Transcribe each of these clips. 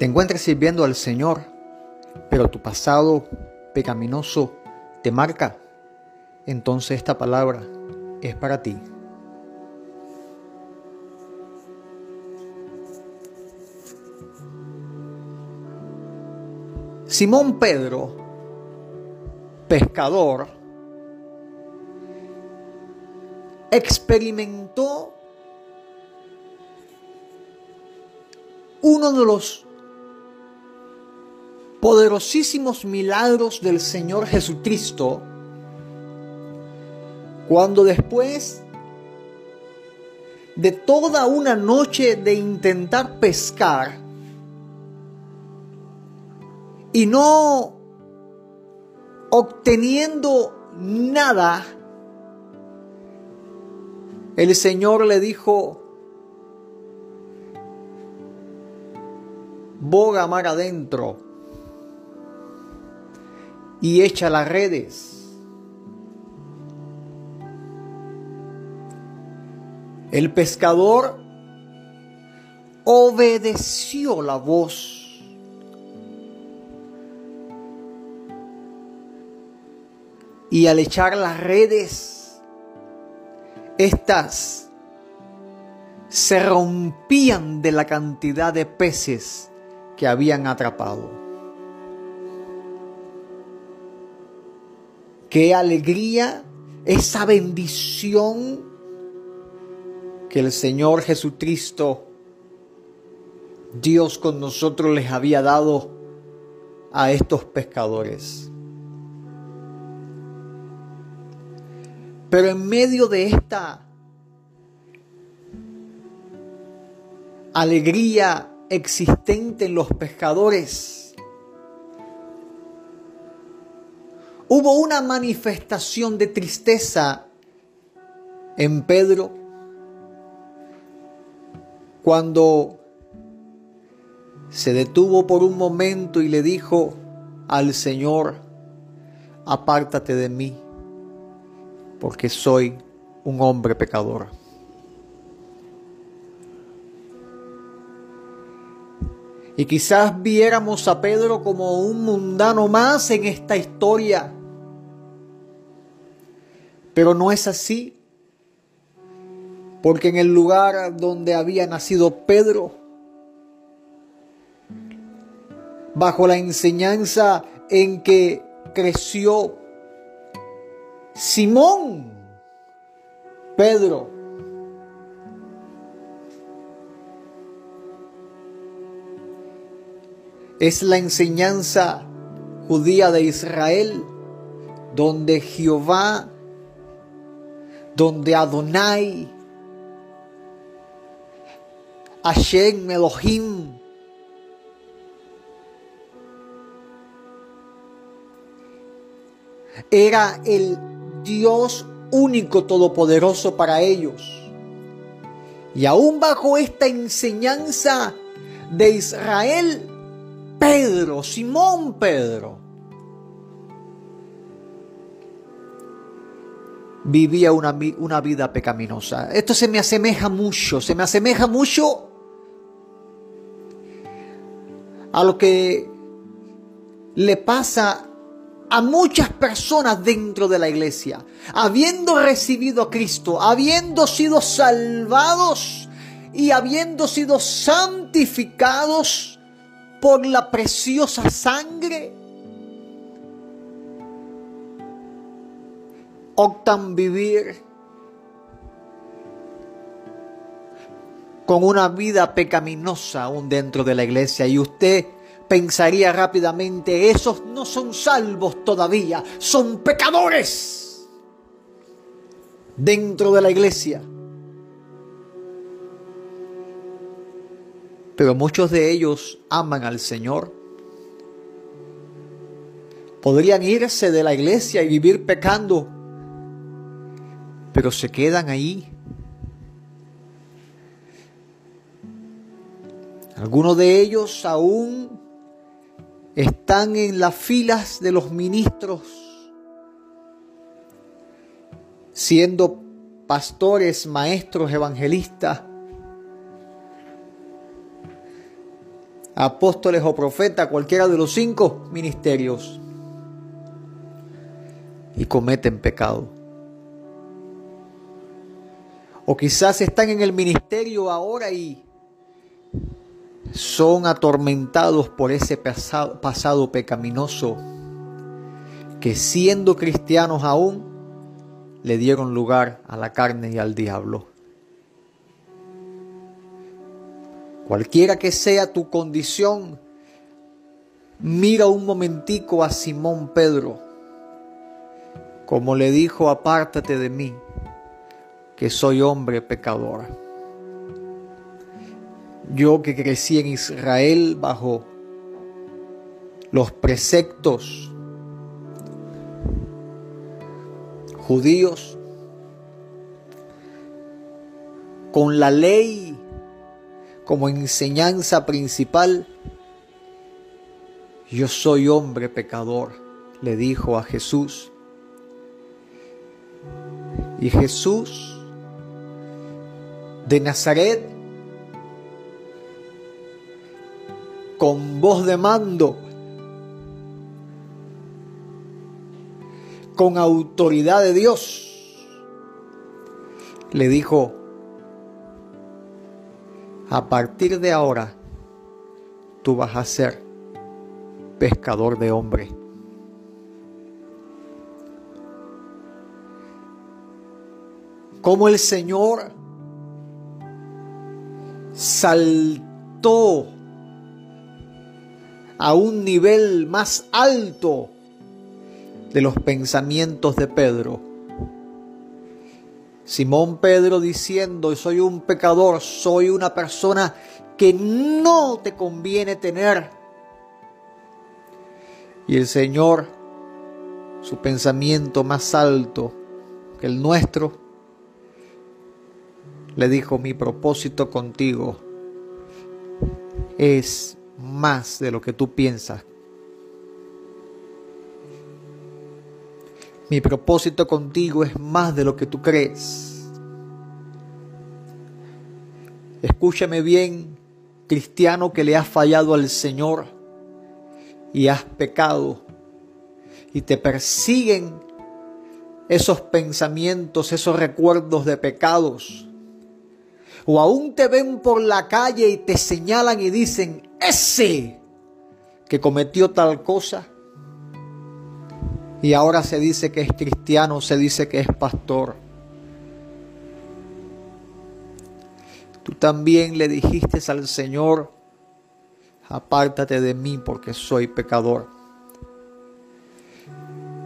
te encuentres sirviendo al Señor, pero tu pasado pecaminoso te marca, entonces esta palabra es para ti. Simón Pedro, pescador, experimentó uno de los poderosísimos milagros del Señor Jesucristo cuando después de toda una noche de intentar pescar y no obteniendo nada, el Señor le dijo, boga mar adentro y echa las redes. El pescador obedeció la voz y al echar las redes, estas se rompían de la cantidad de peces que habían atrapado. Qué alegría esa bendición que el Señor Jesucristo, Dios con nosotros, les había dado a estos pescadores. Pero en medio de esta alegría existente en los pescadores, hubo una manifestación de tristeza en Pedro cuando se detuvo por un momento y le dijo al Señor, apártate de mí, porque soy un hombre pecador. Y quizás viéramos a Pedro como un mundano más en esta historia. Pero no es así. Porque en el lugar donde había nacido Pedro, bajo la enseñanza en que creció Simón, Pedro, es la enseñanza judía de Israel, donde Jehová, donde Adonai, Hashem Elohim, era el Dios único todopoderoso para ellos. Y aún bajo esta enseñanza de Israel, Pedro, Simón Pedro, vivía una, una, vida pecaminosa. Esto se me asemeja mucho, se me asemeja mucho a lo que le pasa a muchas personas dentro de la iglesia, habiendo recibido a Cristo, habiendo sido salvados y habiendo sido santificados por la preciosa sangre, optan vivir con una vida pecaminosa aún dentro de la iglesia y usted pensaría rápidamente, esos no son salvos todavía, son pecadores dentro de la iglesia. Pero muchos de ellos aman al Señor. Podrían irse de la iglesia y vivir pecando, pero se quedan ahí. Algunos de ellos aún están en las filas de los ministros, siendo pastores, maestros, evangelistas. apóstoles o profetas, cualquiera de los cinco ministerios, y cometen pecado. O quizás están en el ministerio ahora y son atormentados por ese pasado, pasado pecaminoso que siendo cristianos aún le dieron lugar a la carne y al diablo. Cualquiera que sea tu condición, mira un momentico a Simón Pedro, como le dijo, apártate de mí, que soy hombre pecador. Yo que crecí en Israel bajo los preceptos judíos, con la ley como enseñanza principal, yo soy hombre pecador, le dijo a Jesús. Y Jesús de Nazaret, con voz de mando, con autoridad de Dios, le dijo, a partir de ahora, tú vas a ser pescador de hombre. Como el Señor saltó a un nivel más alto de los pensamientos de Pedro Simón Pedro diciendo, soy un pecador, soy una persona que no te conviene tener. Y el Señor, su pensamiento más alto que el nuestro, le dijo, mi propósito contigo es más de lo que tú piensas. Mi propósito contigo es más de lo que tú crees. Escúchame bien, cristiano que le has fallado al Señor y has pecado y te persiguen esos pensamientos, esos recuerdos de pecados. O aún te ven por la calle y te señalan y dicen, ese que cometió tal cosa, y ahora se dice que es cristiano, se dice que es pastor. Tú también le dijiste al Señor, apártate de mí porque soy pecador.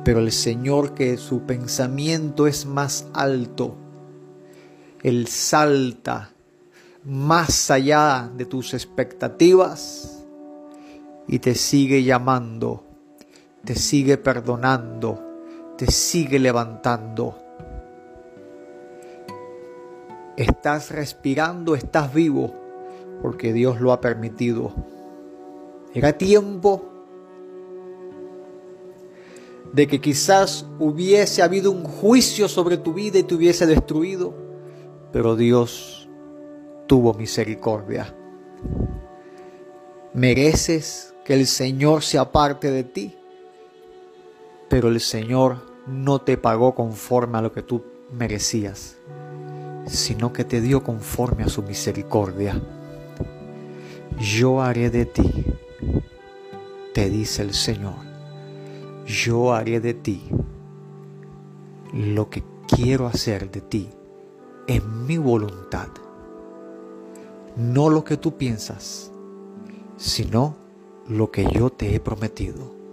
Pero el Señor que su pensamiento es más alto, Él salta más allá de tus expectativas y te sigue llamando te sigue perdonando, te sigue levantando. Estás respirando, estás vivo, porque Dios lo ha permitido. Era tiempo de que quizás hubiese habido un juicio sobre tu vida y te hubiese destruido, pero Dios tuvo misericordia. Mereces que el Señor se aparte de ti pero el Señor no te pagó conforme a lo que tú merecías, sino que te dio conforme a su misericordia. Yo haré de ti, te dice el Señor, yo haré de ti lo que quiero hacer de ti en mi voluntad, no lo que tú piensas, sino lo que yo te he prometido.